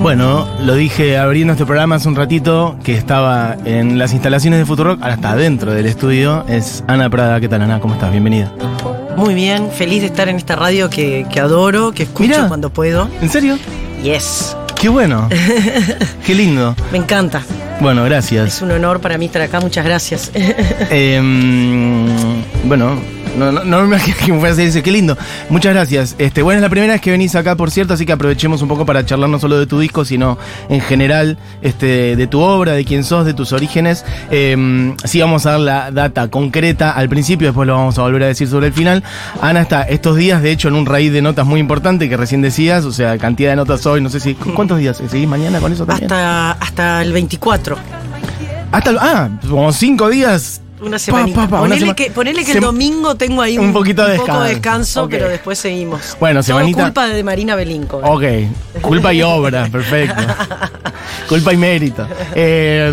Bueno, lo dije abriendo este programa hace un ratito que estaba en las instalaciones de Futurock, ahora está dentro del estudio. Es Ana Prada. ¿Qué tal, Ana? ¿Cómo estás? Bienvenida. Muy bien, feliz de estar en esta radio que, que adoro, que escucho Mirá. cuando puedo. ¿En serio? Yes, Qué bueno. Qué lindo. me encanta. Bueno, Es gracias. un honor para mí estar acá, muchas gracias. Em, bueno, no, no, no me imagino que me fuera a decir. Qué lindo. Muchas gracias. Este, bueno, es la primera vez que venís acá, por cierto, así que aprovechemos un poco para charlar no solo de tu disco, sino en general este, de tu obra, de quién sos, de tus orígenes. Em, sí, vamos a dar la data concreta al principio, después lo vamos a volver a decir sobre el final. Ana está estos días, de hecho, en un raíz de notas muy importante que recién decías, o sea, cantidad de notas hoy, no sé si. ¿Cuántos días? ¿Seguís mañana con eso también? hasta, hasta el 24. Hasta el- ah, como cinco días. Una Pa, semana. pa, ponele, que, ponele que Sem- el domingo tengo ahí un, un poquito de poco descanso. de descanso, pero después seguimos. Bueno, Todo semanita- culpa de Marina Belinco. Ok, culpa y obra, perfecto. culpa y mérito. Eh,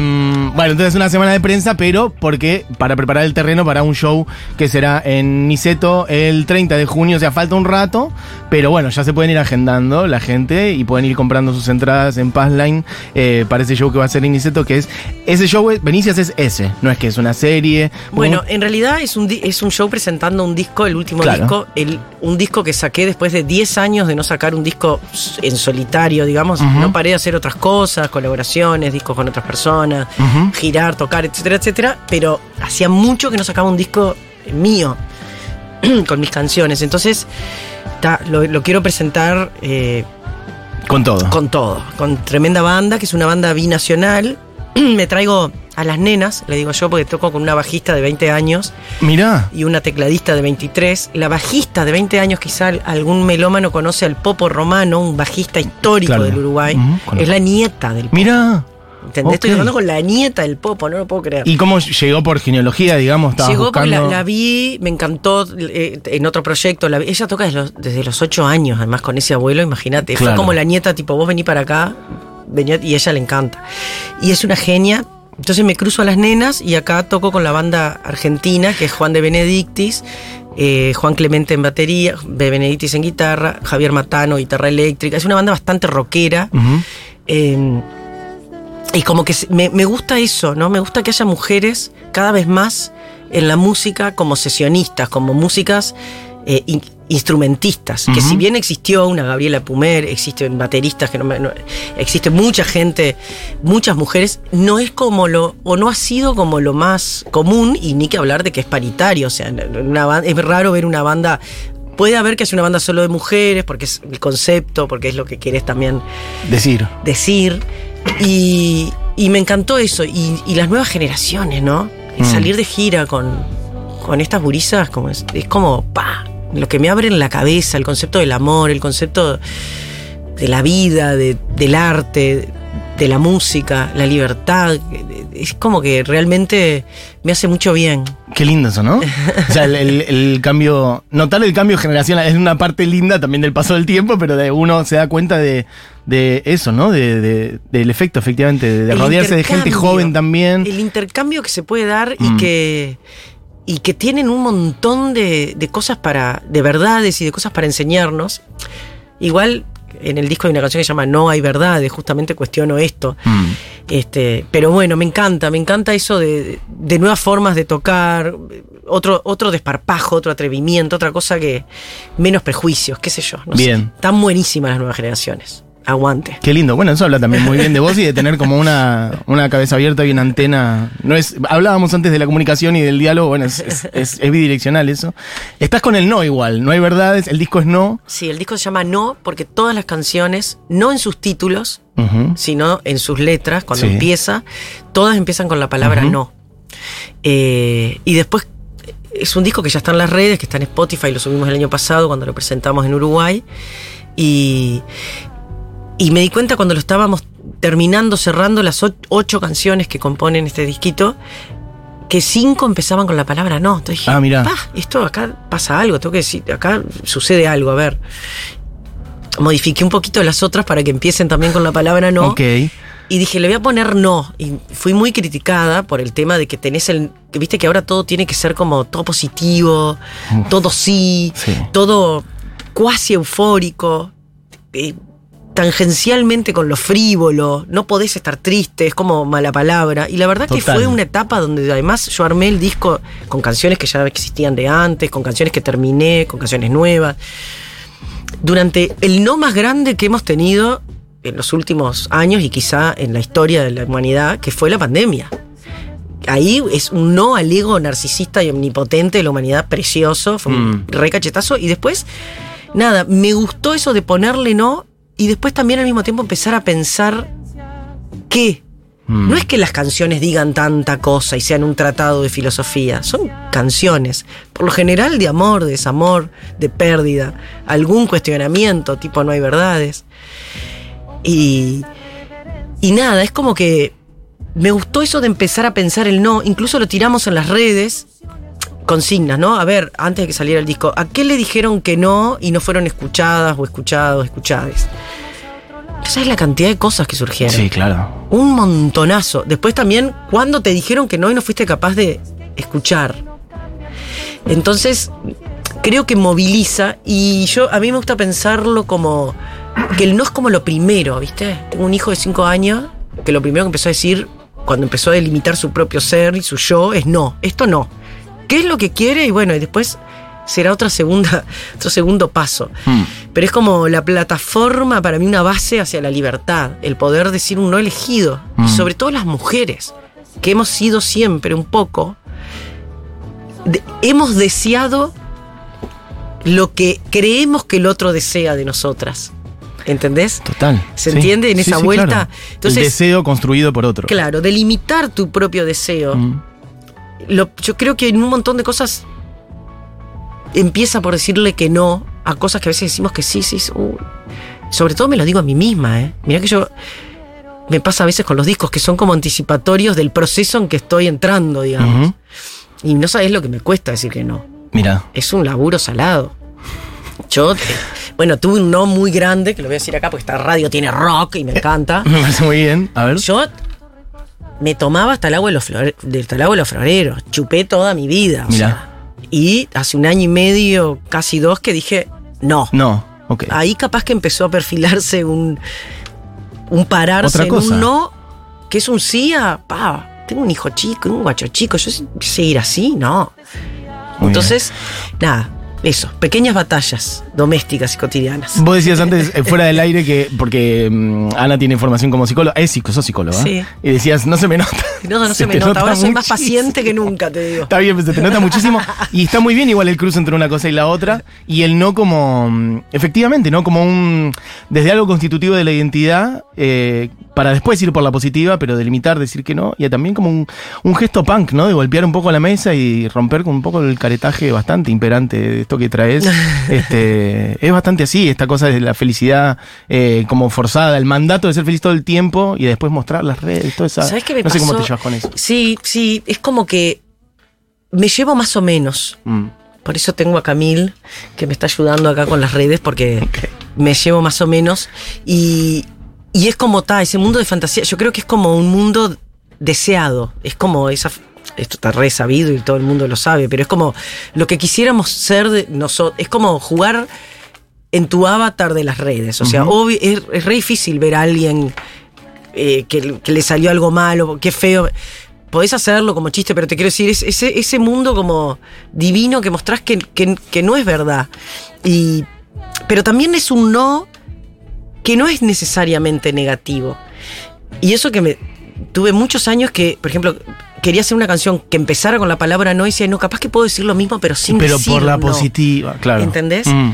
bueno, entonces una semana de prensa, pero porque para preparar el terreno para un show que será en Niceto el 30 de junio, o sea, falta un rato, pero bueno, ya se pueden ir agendando la gente y pueden ir comprando sus entradas en Passline eh, para ese show que va a ser en Niceto, que es, ese show, Venicias es ese, no es que es una serie. Bueno, un- en realidad es un, es un show presentando un disco, el último Claro. disco, el, un disco que saqué después de 10 años de no sacar un disco en solitario, digamos. No paré de hacer otras cosas, colaboraciones, discos con otras personas, girar, tocar, etcétera, etcétera. Pero hacía mucho que no sacaba un disco mío con mis canciones. Entonces, ta, lo, lo quiero presentar eh, con todo. con todo, con tremenda banda, que es una banda binacional. Me traigo a las nenas, le digo yo, porque toco con una bajista de 20 años Mirá. y una tecladista de 23. La bajista de 20 años, quizá algún melómano conoce al Popo Romano, un bajista histórico Claro. del Uruguay. Es la nieta del Popo. Mirá. ¿Entendés? Estoy hablando con la nieta del Popo, no lo puedo creer. ¿Y cómo llegó por genealogía, digamos? Llegó porque buscando... la, la vi, me encantó eh, en otro proyecto. la vi- ella toca desde los, desde los 8 años, además con ese abuelo, imagínate. Fue como la nieta, tipo, vos vení para acá, y a ella le encanta. Y es una genia. Entonces me cruzo a las nenas y acá toco con la banda argentina, que es Juan de Benedictis, eh, Juan Clemente en batería, de Benedictis en guitarra, Javier Matano, guitarra eléctrica. Es una banda bastante rockera. Eh, y como que me, me gusta eso, ¿no? Me gusta que haya mujeres cada vez más en la música como sesionistas, como músicas eh, in- instrumentistas. Que si bien existió una Gabriela Pumer, existen bateristas, que no, me- no- existe mucha gente, muchas mujeres, no es como lo, o no ha sido como lo más común, y ni que hablar de que es paritario. O sea, una es raro ver una banda. Puede haber que es una banda solo de mujeres, porque es el concepto, porque es lo que querés también Decir. decir. Y, y me encantó eso. Y, y las nuevas generaciones, ¿no? Mm. Salir de gira con, con estas gurisas como es, es como, pa, lo que me abre en la cabeza, el concepto del amor, el concepto de la vida, de- del arte, de la música, la libertad. Es como que realmente me hace mucho bien. Qué lindo eso, ¿no? O sea, el, el- el cambio, notar el cambio generacional es una parte linda también del paso del tiempo, pero de uno se da cuenta de, de eso, ¿no? De, de- del efecto, efectivamente, de, El rodearse de gente joven también. El intercambio que se puede dar Mm. y que y que tienen un montón de, de cosas para, de verdades y de cosas para enseñarnos. Igual en el disco hay una canción que se llama No hay verdades, justamente cuestiono esto. Mm. Este, pero bueno, me encanta, me encanta eso de, de nuevas formas de tocar, otro, otro desparpajo, otro atrevimiento, otra cosa que menos prejuicios, qué sé yo. No Bien. Sé. Están buenísimas las nuevas generaciones. Aguante. Qué lindo. Bueno, eso habla también muy bien de vos y de tener como una, una cabeza abierta y una antena. No es, hablábamos antes de la comunicación y del diálogo, bueno, es, es- es- es bidireccional eso. Estás con el no igual, no hay verdades, el disco es no. Sí, el disco se llama No porque todas las canciones, no en sus títulos, sino en sus letras, cuando Sí. empieza, todas empiezan con la palabra no. Eh, y después es un disco que ya está en las redes, que está en Spotify, lo subimos el año pasado cuando lo presentamos en Uruguay. Y, y me di cuenta cuando lo estábamos terminando, cerrando las ocho canciones que componen este disquito, que cinco empezaban con la palabra no. Entonces dije, Ah, mirá. "Pa, esto acá pasa algo, tengo que decir, acá sucede algo, a ver. Modifiqué un poquito las otras para que empiecen también con la palabra no. Ok. Y dije, le voy a poner no. Y fui muy criticada por el tema de que tenés el. que Viste que ahora todo tiene que ser como todo positivo, Uf. todo sí, Sí. todo cuasi eufórico. eh, tangencialmente con lo frívolo, no podés estar triste, es como mala palabra. Y la verdad que fue una etapa donde además yo armé el disco con canciones que ya existían de antes, con canciones que terminé, con canciones nuevas. Durante el no más grande que hemos tenido en los últimos años y quizá en la historia de la humanidad, que fue la pandemia. Ahí es un no al ego narcisista y omnipotente de la humanidad precioso, fue un Mm. re cachetazo. Y después, nada, me gustó eso de ponerle no y después también al mismo tiempo empezar a pensar que Mm. no es que las canciones digan tanta cosa y sean un tratado de filosofía, son canciones, por lo general de amor, de desamor, de pérdida, algún cuestionamiento, tipo no hay verdades. Y, y nada, es como que me gustó eso de empezar a pensar el no, incluso lo tiramos en las redes, consignas, ¿no? A ver, antes de que saliera el disco, ¿a qué le dijeron que no y no fueron escuchadas o escuchados, escuchadas? ¿Sabes la cantidad de cosas que surgieron? Sí, claro. Un montonazo. Después también, cuando te dijeron que no y no fuiste capaz de escuchar. Entonces, creo que moviliza y yo, a mí me gusta pensarlo como que el no es como lo primero, ¿viste? Tengo un hijo de 5 años que lo primero que empezó a decir cuando empezó a delimitar su propio ser y su yo es no, esto no. ¿Qué es lo que quiere? Y bueno, y después será otra segunda, otro segundo paso. Mm. Pero es como la plataforma para mí una base hacia la libertad, el poder decir un no elegido. Y Mm. sobre todo las mujeres, que hemos sido siempre un poco, de- hemos deseado lo que creemos que el otro desea de nosotras. ¿Entendés? Total. ¿Se Sí. entiende en Sí, esa sí, vuelta? claro. Entonces- el deseo construido por otro. Claro, delimitar tu propio deseo. Mm. Lo- yo creo que en un montón de cosas empieza por decirle que no a cosas que a veces decimos que sí, sí. Sobre todo me lo digo a mí misma, ¿eh? Mirá que yo. Me pasa a veces con los discos que son como anticipatorios del proceso en que estoy entrando, digamos. Y no sabes lo que me cuesta decir que no. Mira. Es un laburo salado. Yo, eh, bueno, tuve un no muy grande, que lo voy a decir acá porque esta radio tiene rock y me encanta. Me parece muy bien. A ver. Yo me tomaba hasta el agua de los, flore- hasta el agua de los floreros. Chupé toda mi vida. y hace un año y medio, casi dos, que dije, no. No. Ok. Ahí capaz que empezó a perfilarse un, un pararse en un no, que es un sí a, pa, tengo un hijo chico, un guacho chico, yo sé- seguir así, no. Muy Entonces, nada, eso, pequeñas batallas domésticas y cotidianas. Vos decías antes, eh, fuera del aire, que porque mm, Ana tiene formación como psicóloga, es psico, sos psicóloga. Sí. Y decías, no se me nota. No, no se, Se me te nota, ahora soy más muchísimo. paciente que nunca, te digo. Está bien, se te nota muchísimo. Y está muy bien igual el cruce entre una cosa y la otra. Y el no como, mm, efectivamente, ¿no? Como un, desde algo constitutivo de la identidad, eh, para después ir por la positiva, pero delimitar, decir que no. Y también como un, un gesto punk, ¿no? De golpear un poco la mesa y romper con un poco el caretaje bastante imperante de esto que traes. este, es bastante así, esta cosa de la felicidad eh, como forzada, el mandato de ser feliz todo el tiempo y después mostrar las redes, toda esa. ¿Sabes qué me no sé cómo pasó? te llevas con eso. Sí, sí, es como que me llevo más o menos. Mm. Por eso tengo a Camil, que me está ayudando acá con las redes, porque me llevo más o menos. Y, y es como está, ese mundo de fantasía, yo creo que es como un mundo deseado. Es como esa. Esto está re sabido y todo el mundo lo sabe, pero es como lo que quisiéramos ser de nosotros. Es como jugar en tu avatar de las redes. O sea, es, es re difícil ver a alguien eh, que, que le salió algo malo, qué feo. Podés hacerlo como chiste, pero te quiero decir, es ese, ese mundo como divino que mostrás que, que- que no es verdad. Y, pero también es un no que no es necesariamente negativo. Y eso que me. Tuve muchos años que, por ejemplo, quería hacer una canción que empezara con la palabra no y decía, no, capaz que puedo decir lo mismo, pero sin Pero decir por la no". positiva, claro. ¿Entendés? Mm.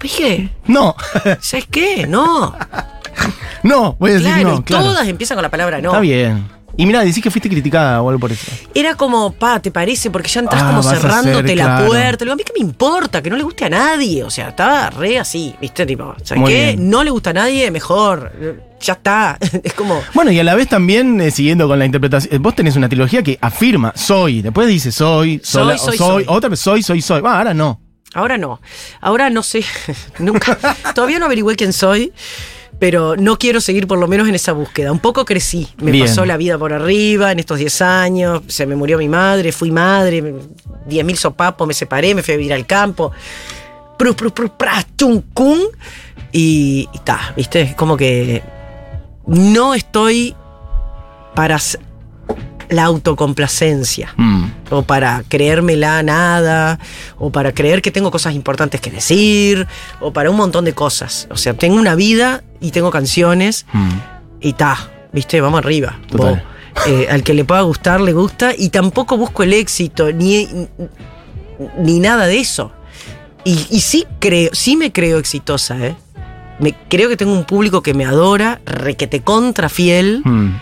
Dije, No, ¿sabes qué? No. no, voy a decir no, y claro. todas empiezan con la palabra no. Está bien. Y mira, decís que fuiste criticada o algo por eso. Era como, pa, ¿te parece? Porque ya entras Ah, como cerrándote ser, la claro. puerta. Le digo, a mí qué me importa, que no le guste a nadie. O sea, estaba re así, ¿viste? Tipo, ¿sabes qué? No le gusta a nadie, mejor. Ya está. Es como. Bueno, y a la vez también, eh, siguiendo con la interpretación, eh, vos tenés una trilogía que afirma, soy, después dice soy, sola- soy, o soy. otra vez soy, soy, soy. Va, ahora no. Ahora no. Ahora no sé. Nunca. Todavía no averigüé quién soy. Pero no quiero seguir por lo menos en esa búsqueda. Un poco crecí. Me Bien. pasó la vida por arriba en estos 10 años. Se me murió mi madre, fui madre, 10.000 sopapos, me separé, me fui a vivir al campo. prus, prus, prus, pras, chum, cum, y está, ¿viste? Es como que no estoy para la autocomplacencia Mm. o para creérmela nada, o para creer que tengo cosas importantes que decir, o para un montón de cosas. O sea, tengo una vida y tengo canciones Mm. y ta, viste, vamos arriba. Eh, al que le pueda gustar, le gusta, y tampoco busco el éxito, ni, ni nada de eso. Y, y sí creo, sí me creo exitosa, ¿eh? Me, creo que tengo un público que me adora, requete contra fiel. Mm.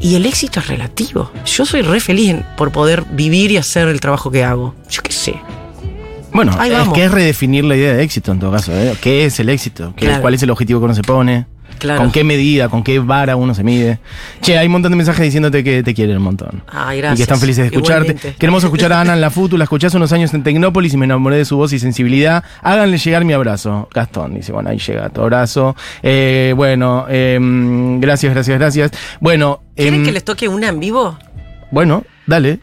Y el éxito es relativo. Yo soy re feliz en- por poder vivir y hacer el trabajo que hago. Yo qué sé. Bueno, Ahí es vamos. que es redefinir la idea de éxito en todo caso. ¿eh? ¿Qué es el éxito? ¿Qué- Claro. ¿Cuál es el objetivo que uno se pone? Claro. ¿Con qué medida, con qué vara uno se mide? Che, hay un montón de mensajes diciéndote que te quieren un montón. Ay, Y gracias. que están felices de escucharte. Igualmente. Queremos escuchar a Ana en la FUTU, la escuché hace unos años en Tecnópolis y me enamoré de su voz y sensibilidad. Háganle llegar mi abrazo. Gastón dice, bueno, ahí llega tu abrazo. Eh, bueno, em, gracias, gracias, gracias. Bueno, ¿Quieren em, que les toque una en vivo? bueno, dale.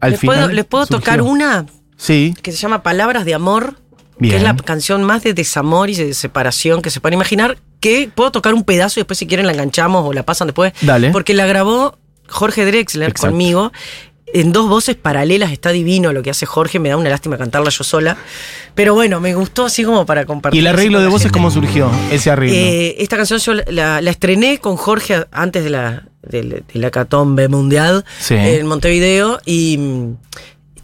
Al ¿Les final puedo, les puedo surgió. tocar una Sí, que se llama Palabras de Amor? Bien. Que es la canción más de desamor y de separación que se pueden imaginar. Que puedo tocar un pedazo y después, si quieren, la enganchamos o la pasan después. Dale. Porque la grabó Jorge Drexler Exacto. conmigo. En dos voces paralelas está divino lo que hace Jorge. Me da una lástima cantarla yo sola. Pero bueno, me gustó así como para compartir. y el arreglo de voces, gente. ¿cómo surgió ese arreglo? Eh, esta canción yo la, estrené con Jorge antes de la, del- de, la catombe mundial Sí. en Montevideo y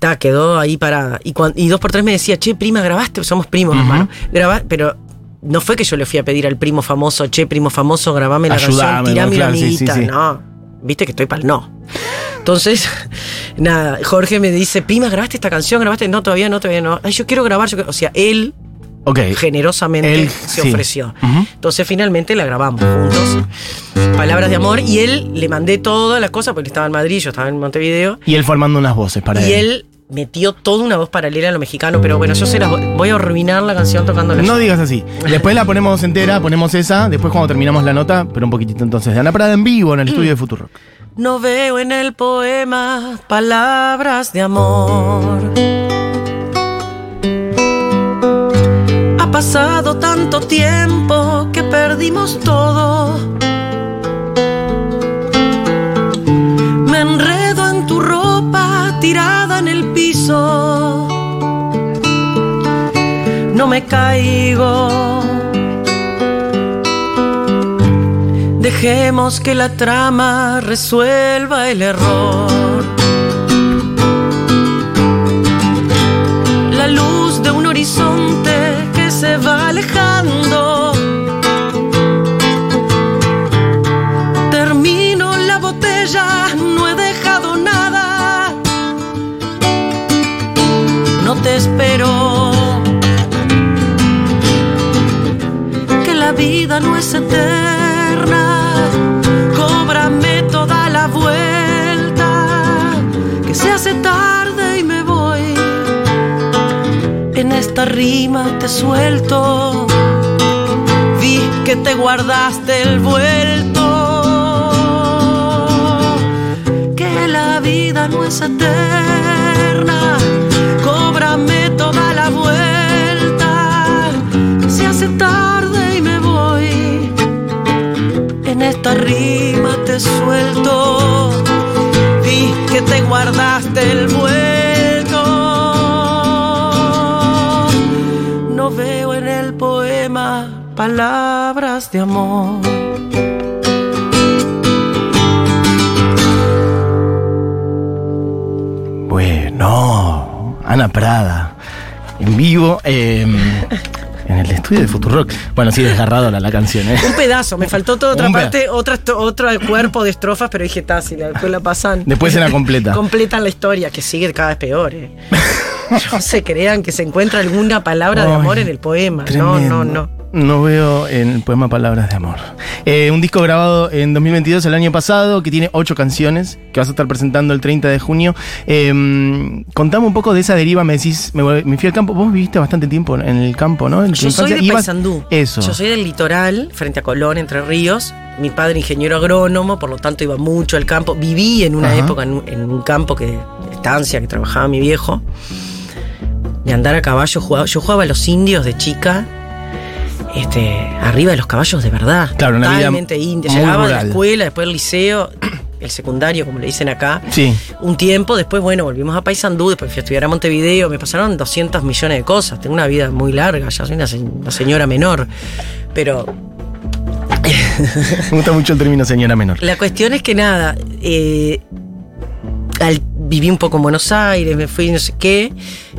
ta, quedó ahí para. Y, y dos por tres me decía, che, prima, grabaste, somos primos, Ujú. hermano. Grabá, pero no fue que yo le fui a pedir al primo famoso, che, primo famoso, grabame la Ayudame, canción, tirame claro, una sí, sí, amiguita. sí. No, viste que estoy para el no. Entonces, nada, Jorge me dice, prima, ¿grabaste esta canción? ¿Grabaste? No, todavía no, todavía no. Ay, yo quiero grabar, yo quiero-". O sea, él generosamente Él, se ofreció. Entonces finalmente la grabamos juntos. Palabras de amor. Y él le mandé todas las cosas porque estaba en Madrid, yo estaba en Montevideo. Y él formando unas voces para y él. él metió toda una voz paralela a lo mexicano, pero bueno, yo se las voy, voy a arruinar la canción tocándola. No digas así. Después la ponemos entera, ponemos esa, después cuando terminamos la nota, pero un poquitito entonces de Ana Prada en vivo en el estudio de Futurock. No veo en el poema palabras de amor. Ha pasado tanto tiempo que perdimos todo. Tirada en el piso. No me caigo. Dejemos que la trama resuelva el error. La luz de un horizonte que se va alejando. Termino la botella, espero. Que la vida no es eterna. Cóbrame toda la vuelta. Que se hace tarde y me voy. En esta rima te suelto. Vi que te guardaste el vuelto. Que la vida no es eterna. Esta rima te suelto. Vi que te guardaste el vuelto. No veo en el poema palabras de amor. Bueno, Ana Prada, en vivo, eh, el estudio de Futurock. Bueno, sí, desgarrado la, la canción, ¿eh? Un pedazo, me faltó toda otra Un parte, otra, otro cuerpo de estrofas, pero dije, está, si la- después la pasan. Después se la completa. Completan la historia, que sigue cada vez peor. eh. No se crean que se encuentra alguna palabra de amor en el poema. Tremendo. No, no, no. No veo en el poema Palabras de Amor. Eh, un disco grabado en 2022, el año pasado, que tiene ocho canciones, que vas a estar presentando el 30 de junio. Eh, contame un poco de esa deriva, me decís, me, fui al campo. Vos viviste bastante tiempo en el campo, ¿no? En Yo soy de Ibas- Paysandú. Eso. Yo soy del litoral, frente a Colón, Entre Ríos. Mi padre ingeniero agrónomo, por lo tanto iba mucho al campo. Viví en una Ajá. época en un, en un campo que estancia que trabajaba mi viejo. de andar a caballo. Jugaba, yo jugaba a los indios de chica. Este, arriba de los caballos de verdad. Claro, una vida totalmente india. muy Llegaba de la escuela, después el liceo, el secundario, como le dicen acá. Sí. Un tiempo, después, bueno, volvimos a Paysandú, después fui a estudiar a Montevideo, me pasaron 200 millones de cosas. Tengo una vida muy larga, ya soy una, se- una señora menor. Pero Me gusta mucho el término señora menor. la cuestión es que nada, eh, al- viví un poco en Buenos Aires, me fui no sé qué,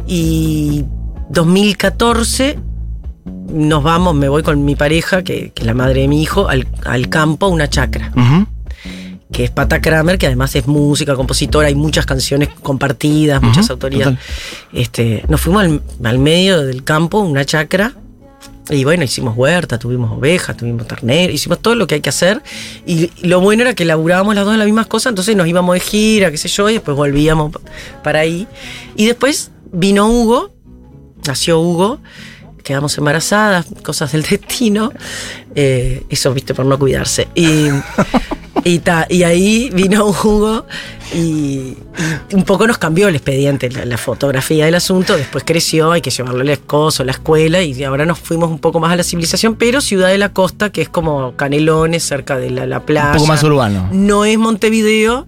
y 2014 nos vamos, me voy con mi pareja, que, que es la madre de mi hijo, al, al campo, a una chacra, que es Pata Kramer, que además es música, compositora, hay muchas canciones compartidas, muchas autorías. Este, nos fuimos al, al medio del campo, una chacra, y bueno, hicimos huerta, tuvimos ovejas, tuvimos ternero, hicimos todo lo que hay que hacer. Y lo bueno era que laburábamos las dos en las mismas cosas, entonces nos íbamos de gira, qué sé yo, y después volvíamos para ahí. Y después vino Hugo, nació Hugo, quedamos embarazadas, cosas del destino. eh, eso, viste, por no cuidarse. Y, y, ta, y ahí vino Hugo y, y un poco nos cambió el expediente, la, la fotografía del asunto. Después creció, hay que llevarlo al escozo, a la escuela, y ahora nos fuimos un poco más a la civilización, pero Ciudad de la Costa, que es como Canelones, cerca de la, la playa. Un poco más urbano. No es Montevideo,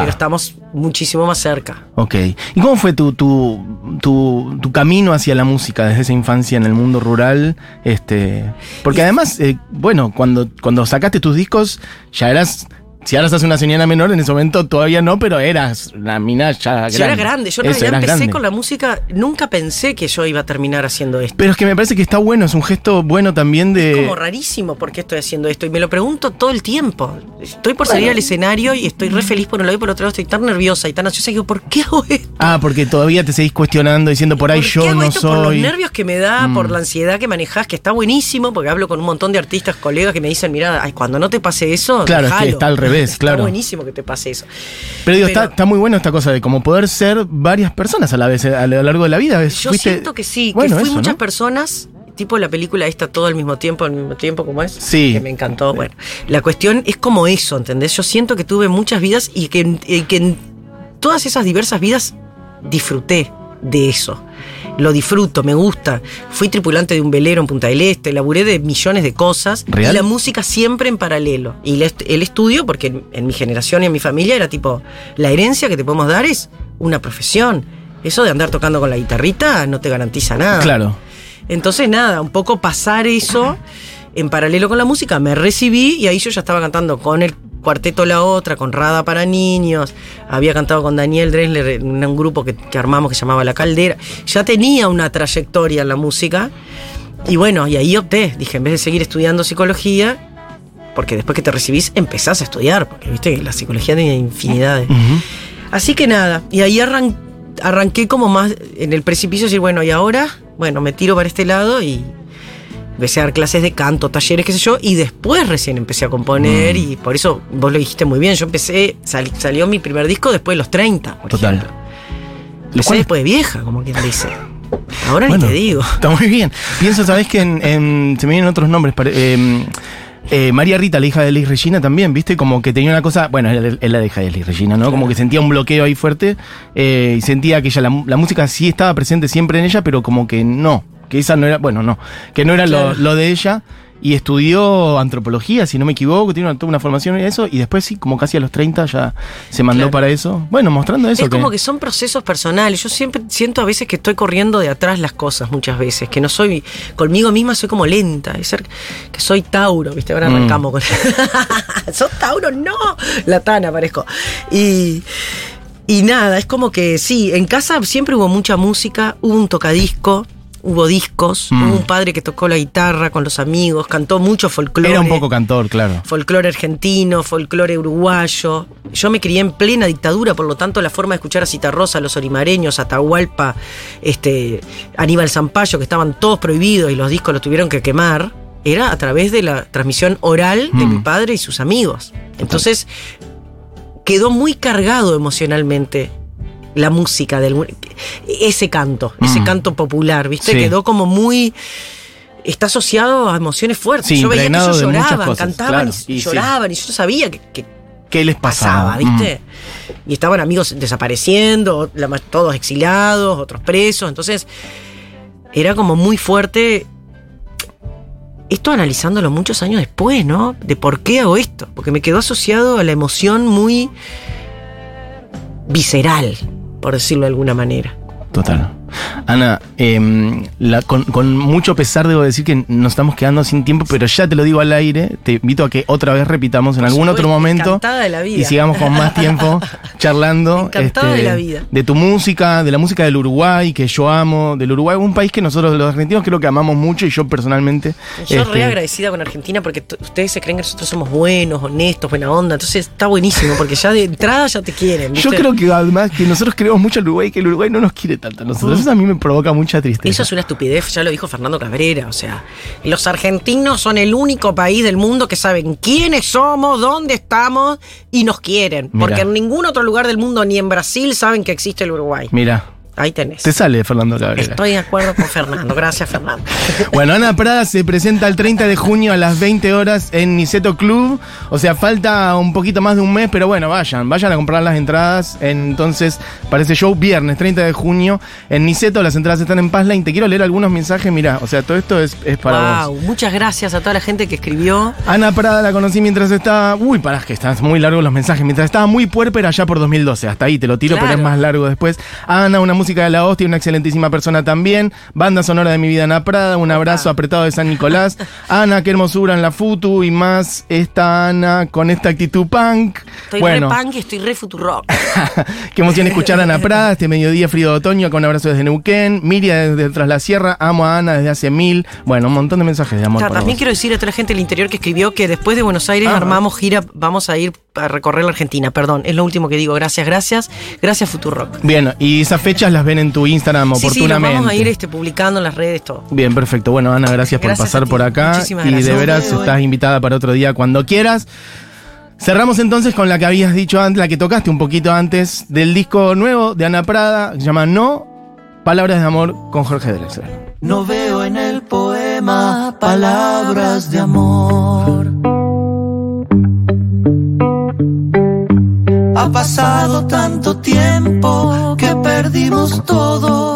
Pero estamos muchísimo más cerca. Ok. ¿Y cómo fue tu, tu, tu, tu camino hacia la música desde esa infancia en el mundo rural? Este, porque además, eh, bueno, cuando, cuando sacaste tus discos, ya eras. Si ahora sos una señora menor, en ese momento todavía no, pero eras una mina ya grande. Yo era grande, yo en Eso, empecé grande. con la música, nunca pensé que yo iba a terminar haciendo esto. Pero es que me parece que está bueno, es un gesto bueno también de. Es como rarísimo por qué estoy haciendo esto y me lo pregunto todo el tiempo. Estoy por salir al escenario y estoy re feliz por un lado y por otro lado estoy tan nerviosa y tan ansiosa y digo, ¿por qué hago esto? Ah, porque todavía te seguís cuestionando, diciendo por ahí ¿Por qué yo hago no esto? Por los soy. nervios que me da, por Mm. la ansiedad que manejás, que está buenísimo, porque hablo con un montón de artistas, colegas que me dicen, mira, ay, cuando no te pase eso, Claro, es que dejalo". está al revés, Está claro. buenísimo que te pase eso. Pero digo, Pero- está, está muy bueno esta cosa de como poder ser varias personas a la vez eh, a lo largo de la vida. Yo Fuiste- siento que sí, Bueno, que fui eso, muchas ¿no? personas, tipo la película esta todo al mismo tiempo, al mismo tiempo, como es. Sí. Que me encantó. Bueno, la cuestión es como eso, ¿entendés? Yo siento que tuve muchas vidas y que, y que en todas esas diversas vidas disfruté de eso. Lo disfruto, me gusta. Fui tripulante de un velero en Punta del Este, laburé de millones de cosas. ¿Real? Y la música siempre en paralelo. Y el, est- el estudio, porque en, en mi generación y en mi familia era tipo, la herencia que te podemos dar es una profesión. Eso de andar tocando con la guitarrita no te garantiza nada. Claro. Entonces, nada, un poco pasar eso en paralelo con la música. Me recibí y ahí yo ya estaba cantando con el cuarteto La Otra, con Rada para Niños. Había cantado con Daniel Dresler en un grupo que, que armamos que se llamaba La Caldera. Ya tenía una trayectoria en la música. Y bueno, y ahí opté. Dije, en vez de seguir estudiando psicología, porque después que te recibís empezás a estudiar, porque viste que la psicología tiene infinidad de... Ujú. Así que nada, y ahí arran- arranqué como más en el precipicio, decir, bueno, y ahora, bueno, me tiro para este lado y empecé a dar clases de canto, talleres, qué sé yo, y después recién empecé a componer Mm. y por eso vos lo dijiste muy bien, yo empecé, sal- salió mi primer disco después de los 30, por Total. ejemplo. Lo Empecé después de vieja, como quien dice. Ahora Bueno, ni te digo. Está muy bien. Pienso, ¿sabés que en, en- se me vienen otros nombres? pare- eh, eh, María Rita, la hija de Liz Regina, también, ¿viste? Como que tenía una cosa. Bueno, es la- hija de Liz Regina, ¿no? Como que sentía un bloqueo ahí fuerte eh, y sentía que ella, la música sí estaba presente siempre en ella, pero como que no. Que esa no era. Bueno, no. Que no era lo- Claro. lo, de ella. Y estudió antropología, si no me equivoco, tiene una, una formación en eso. Y después, sí, como casi a los 30 ya se mandó Claro. para eso. Bueno, mostrando eso. Es como que son procesos personales. Yo siempre siento a veces que estoy corriendo de atrás las cosas muchas veces, que no soy conmigo misma, soy como lenta, es ser que soy Tauro, ¿viste? Ahora Mm. arrancamos con ¿Sos Tauro? No, la Tana parezco. Y y nada, es como que sí, en casa siempre hubo mucha música, hubo un tocadisco, hubo discos, Mm. hubo un padre que tocó la guitarra con los amigos, cantó mucho folclore Era un poco cantor, claro. folclore argentino, folclore uruguayo. Yo me crié en plena dictadura, por lo tanto la forma de escuchar a Citarrosa, a los orimareños, Atahualpa, este, Aníbal Zampayo, que estaban todos prohibidos y los discos los tuvieron que quemar, era a través de la transmisión oral de Mm. mi padre y sus amigos. Entonces quedó muy cargado emocionalmente la música del ese canto, ese Mm. canto popular, ¿viste? Sí. Quedó como muy está asociado a emociones fuertes. Sí, yo veía que ellos lloraban, cosas, cantaban claro, y, sí. lloraban y yo no sabía que, que ¿Qué les pasaba? pasaba, ¿viste? Mm. y estaban amigos desapareciendo, todos exiliados, otros presos, entonces era como muy fuerte. Esto analizándolo muchos años después, ¿no? De por qué hago esto. Porque me quedó asociado a la emoción muy visceral, por decirlo de alguna manera. Total. Ana, em, la- con, con mucho pesar debo decir que nos estamos quedando sin tiempo, pero ya te lo digo al aire, te invito a que otra vez repitamos en Por algún otro momento encantada de la vida. y sigamos con más tiempo charlando este, de la vida. de tu música, de la música del Uruguay, que yo amo, del Uruguay, un país que nosotros los argentinos creo que amamos mucho y yo personalmente. Yo este, re agradecida con Argentina porque ustedes se creen que nosotros somos buenos, honestos, buena onda. Entonces está buenísimo porque ya de entrada ya te quieren. yo creo que además que nosotros creemos mucho al Uruguay y que el Uruguay no nos quiere tanto a nosotros. Eso a mí me provoca mucha tristeza. Eso es una estupidez, ya lo dijo Fernando Cabrera. O sea, los argentinos son el único país del mundo que saben quiénes somos, dónde estamos y nos quieren. Porque en ningún otro lugar del mundo, ni en Brasil, saben que existe el Uruguay. Mira, Ahí tenés. te sale Fernando Cabrera. Estoy de acuerdo con Fernando. Gracias, Fernando. Bueno, Ana Prada se presenta el 30 de junio a las 20 horas en Niceto Club. O sea, falta un poquito más de un mes, pero bueno, vayan, vayan a comprar las entradas. Entonces, para ese show, viernes 30 de junio en Niceto. Las entradas están en Passline. Te quiero leer algunos mensajes. Mira, o sea, todo esto es, es para wow, vos. muchas gracias a toda la gente que escribió. Ana Prada la conocí mientras estaba. Uy, pará, que están muy largos los mensajes. Mientras estaba muy puerpera allá por 2012. Hasta ahí te lo tiro, pero es más largo después. Ana, una música de la hostia, una excelentísima persona también. Banda sonora de mi vida, Ana Prada. Un abrazo apretado de San Nicolás. Ana, qué hermosura en la Futu. Y más esta Ana con esta actitud punk. Estoy bueno, re punk y estoy re futurock. qué emoción escuchar a Ana Prada. Este mediodía frío de otoño con un abrazo desde Neuquén. Miria desde Tras la Sierra. Amo a Ana desde hace mil. Bueno, un montón de mensajes de amor. Claro, también vos. quiero decir a toda la gente del interior que escribió que después de Buenos Aires Ah. armamos gira, vamos a ir a recorrer la Argentina. Perdón, es lo último que digo. Gracias, gracias. Gracias, Futurock. Bien, y esas fechas las ven en tu Instagram Sí, sí, oportunamente. vamos a ir este, publicando en las redes todo. Bien, perfecto. Bueno, Ana, gracias por Gracias pasar por acá. Muchísimas y de veras estás invitada para otro día cuando quieras. Cerramos entonces con la que habías dicho antes, la que tocaste un poquito antes del disco nuevo de Ana Prada, que se llama No, Palabras de Amor con Jorge Drexler. No veo en el poema palabras de amor. Ha pasado tanto tiempo que perdimos todo.